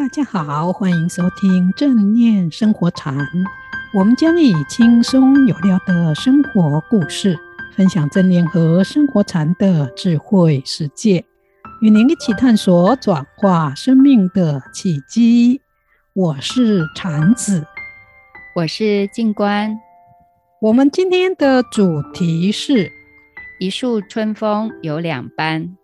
大家好，欢迎收听正念生活禅。我们将以轻松有料的生活故事，分享正念和生活禅的智慧世界，与您一起探索转化生命的契机。我是禅子，我是静观。我们今天的主题是一树春风有两般。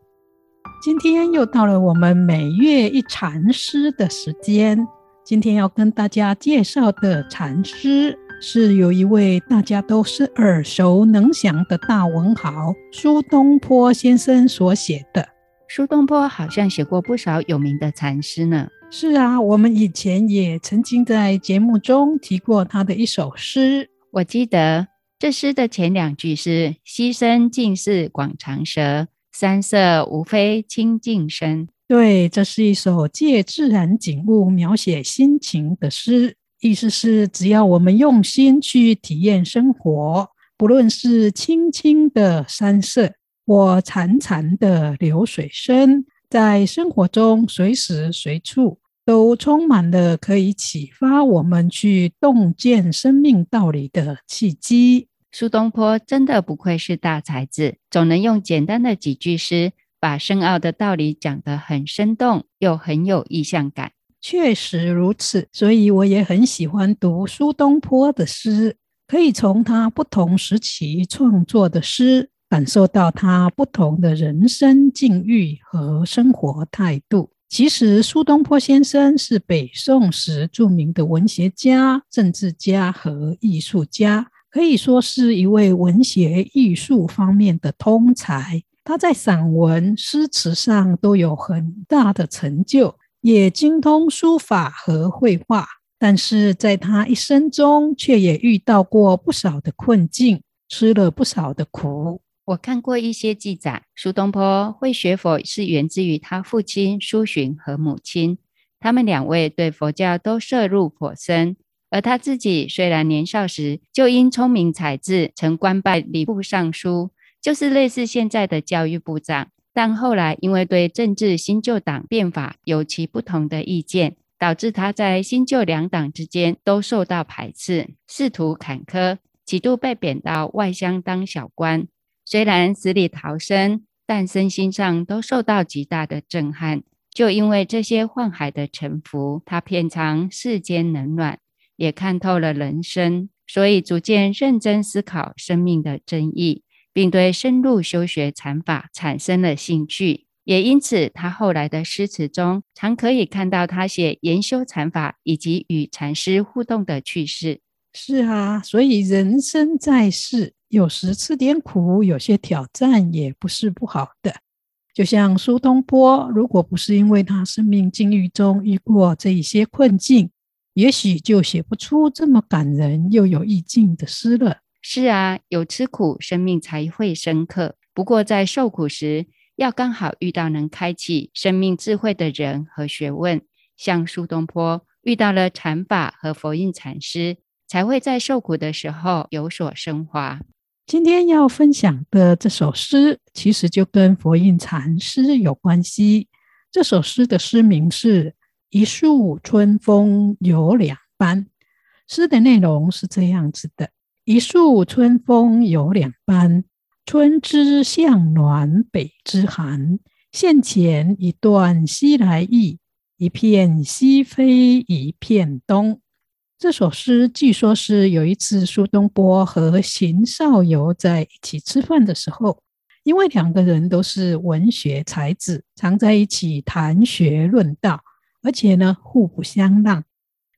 今天又到了我们每月一禅师的时间。今天要跟大家介绍的禅师，是有一位大家都是耳熟能详的大文豪苏东坡先生所写的。苏东坡好像写过不少有名的禅诗呢。是啊，我们以前也曾经在节目中提过他的一首诗。我记得这诗的前两句是“溪声尽是广长舌”。山色无非清净身。对，这是一首借自然景物描写心情的诗。意思是，只要我们用心去体验生活，不论是清清的山色或潺潺的流水声，在生活中随时随处都充满了可以启发我们去洞见生命道理的契机。苏东坡真的不愧是大才子，总能用简单的几句诗，把深奥的道理讲得很生动，又很有意象感。确实如此，所以我也很喜欢读苏东坡的诗，可以从他不同时期创作的诗，感受到他不同的人生境遇和生活态度。其实，苏东坡先生是北宋时著名的文学家、政治家和艺术家。可以说是一位文学艺术方面的通才，他在散文、诗词上都有很大的成就，也精通书法和绘画。但是在他一生中，却也遇到过不少的困境，吃了不少的苦。我看过一些记载，苏东坡会学佛是源自于他父亲苏洵和母亲，他们两位对佛教都涉入颇深。而他自己虽然年少时就因聪明才智，曾官拜礼部尚书，就是类似现在的教育部长，但后来因为对政治新旧党变法有其不同的意见，导致他在新旧两党之间都受到排斥，仕途坎坷，几度被贬到外乡当小官。虽然死里逃生，但身心上都受到极大的震撼。就因为这些宦海的沉浮，他遍尝世间冷暖。也看透了人生，所以逐渐认真思考生命的真义，并对深入修学禅法产生了兴趣。也因此，他后来的诗词中常可以看到他写研修禅法以及与禅师互动的趣事。是啊，所以人生在世，有时吃点苦，有些挑战也不是不好的。就像苏东坡，如果不是因为他生命境遇中遇过这一些困境，也许就写不出这么感人又有意境的诗了。是啊，有吃苦，生命才会深刻。不过在受苦时，要刚好遇到能开启生命智慧的人和学问，像苏东坡遇到了禅法和佛印禅师，才会在受苦的时候有所升华。今天要分享的这首诗，其实就跟佛印禅师有关系。这首诗的诗名是。一树春风有两般，诗的内容是这样子的：一树春风有两般，春之向暖，北之寒。现前一段西来意，一片西飞一片东。这首诗据说是有一次苏东坡和邢少游在一起吃饭的时候，因为两个人都是文学才子，常在一起谈学论道。而且呢，互不相让。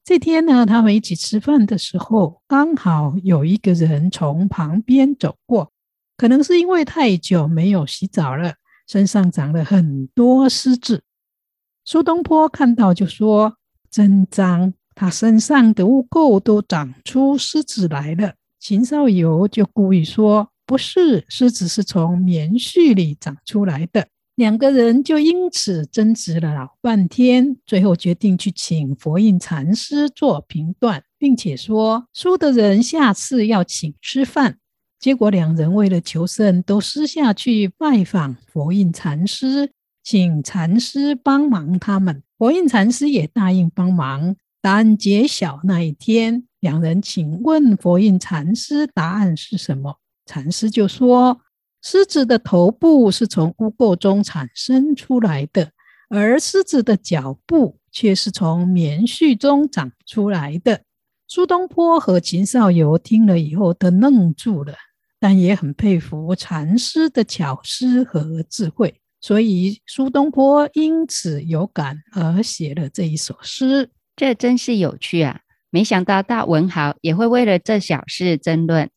这天呢，他们一起吃饭的时候，刚好有一个人从旁边走过，可能是因为太久没有洗澡了，身上长了很多虱子。苏东坡看到就说：“真脏，他身上的污垢都长出虱子来了。”秦少游就故意说：“不是，虱子是从棉絮里长出来的。”两个人就因此争执了老半天，最后决定去请佛印禅师做评断，并且说输的人下次要请吃饭。结果两人为了求胜，都私下去拜访佛印禅师，请禅师帮忙他们。佛印禅师也答应帮忙。答案揭晓那一天，两人请问佛印禅师答案是什么？禅师就说：狮子的头部是从污垢中产生出来的，而狮子的脚部却是从棉絮中长出来的。苏东坡和秦少游听了以后都愣住了，但也很佩服禅师的巧思和智慧，所以苏东坡因此有感而写了这一首诗。这真是有趣啊！没想到大文豪也会为了这小事争论。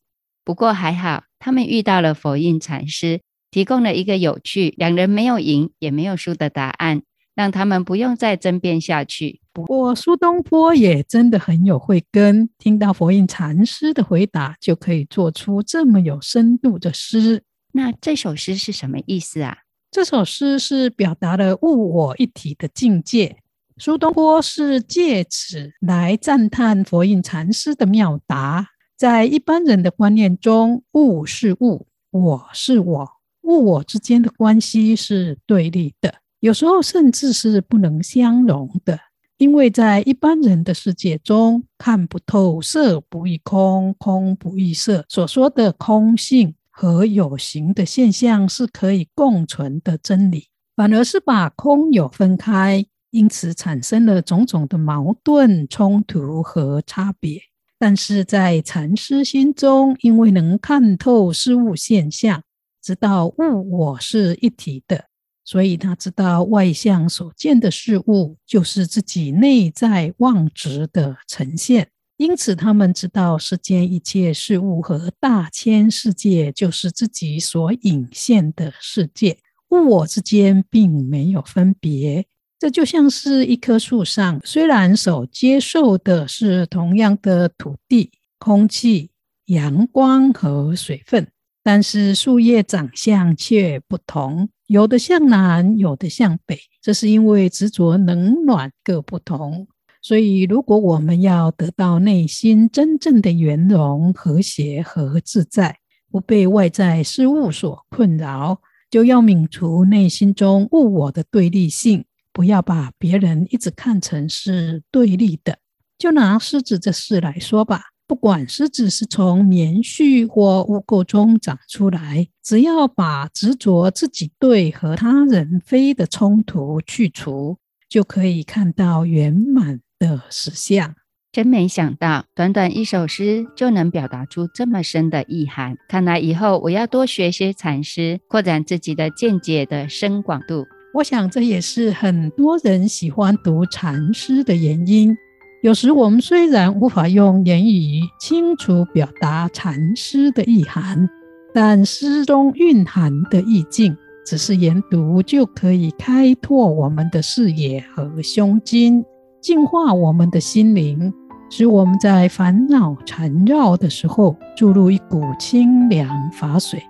不过还好，他们遇到了佛印禅师，提供了一个有趣、两人没有赢也没有输的答案，让他们不用再争辩下去。不过苏东坡也真的很有慧根，听到佛印禅师的回答，就可以做出这么有深度的诗。那这首诗是什么意思啊？这首诗是表达了物我一体的境界。苏东坡是借此来赞叹佛印禅师的妙答。在一般人的观念中，物是物，我是我，物我之间的关系是对立的，有时候甚至是不能相容的。因为在一般人的世界中，看不透色不异空，空不异色，所说的空性和有形的现象是可以共存的真理，反而是把空有分开。因此产生了种种的矛盾、冲突和差别。但是在禅师心中，因为能看透事物现象，知道物我是一体的，所以他知道外相所见的事物就是自己内在妄执的呈现。因此，他们知道世间一切事物和大千世界就是自己所隐现的世界，物我之间并没有分别。这就像是一棵树上，虽然所接受的是同样的土地、空气、阳光和水分，但是树叶长相却不同，有的向南，有的向北。这是因为执着冷暖各不同。所以，如果我们要得到内心真正的圆融、和谐和自在，不被外在事物所困扰，就要泯除内心中物我的对立性。不要把别人一直看成是对立的。就拿狮子这事来说吧，不管狮子是从棉絮或污垢中长出来，只要把执着自己对和他人非的冲突去除，就可以看到圆满的实相。真没想到，短短一首诗就能表达出这么深的意涵。看来以后我要多学些禅师，扩展自己的见解的深广度。我想，这也是很多人喜欢读禅诗的原因。有时我们虽然无法用言语清楚表达禅诗的意涵，但诗中蕴含的意境，只是研读就可以开拓我们的视野和胸襟，净化我们的心灵，使我们在烦恼缠绕的时候，注入一股清凉法水。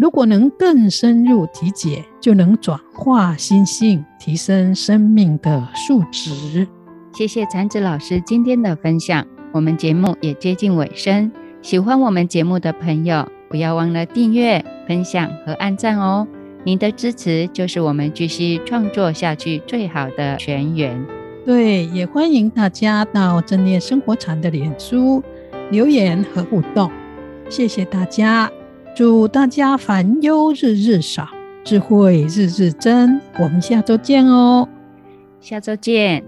如果能更深入体解，就能转化心性，提升生命的素质。谢谢禅子老师今天的分享，我们节目也接近尾声。喜欢我们节目的朋友，不要忘了订阅、分享和按赞哦！您的支持就是我们继续创作下去最好的泉源。对，也欢迎大家到正念生活禅的脸书留言和互动。谢谢大家。祝大家烦忧日日少，智慧日日增。我们下周见哦！下周见。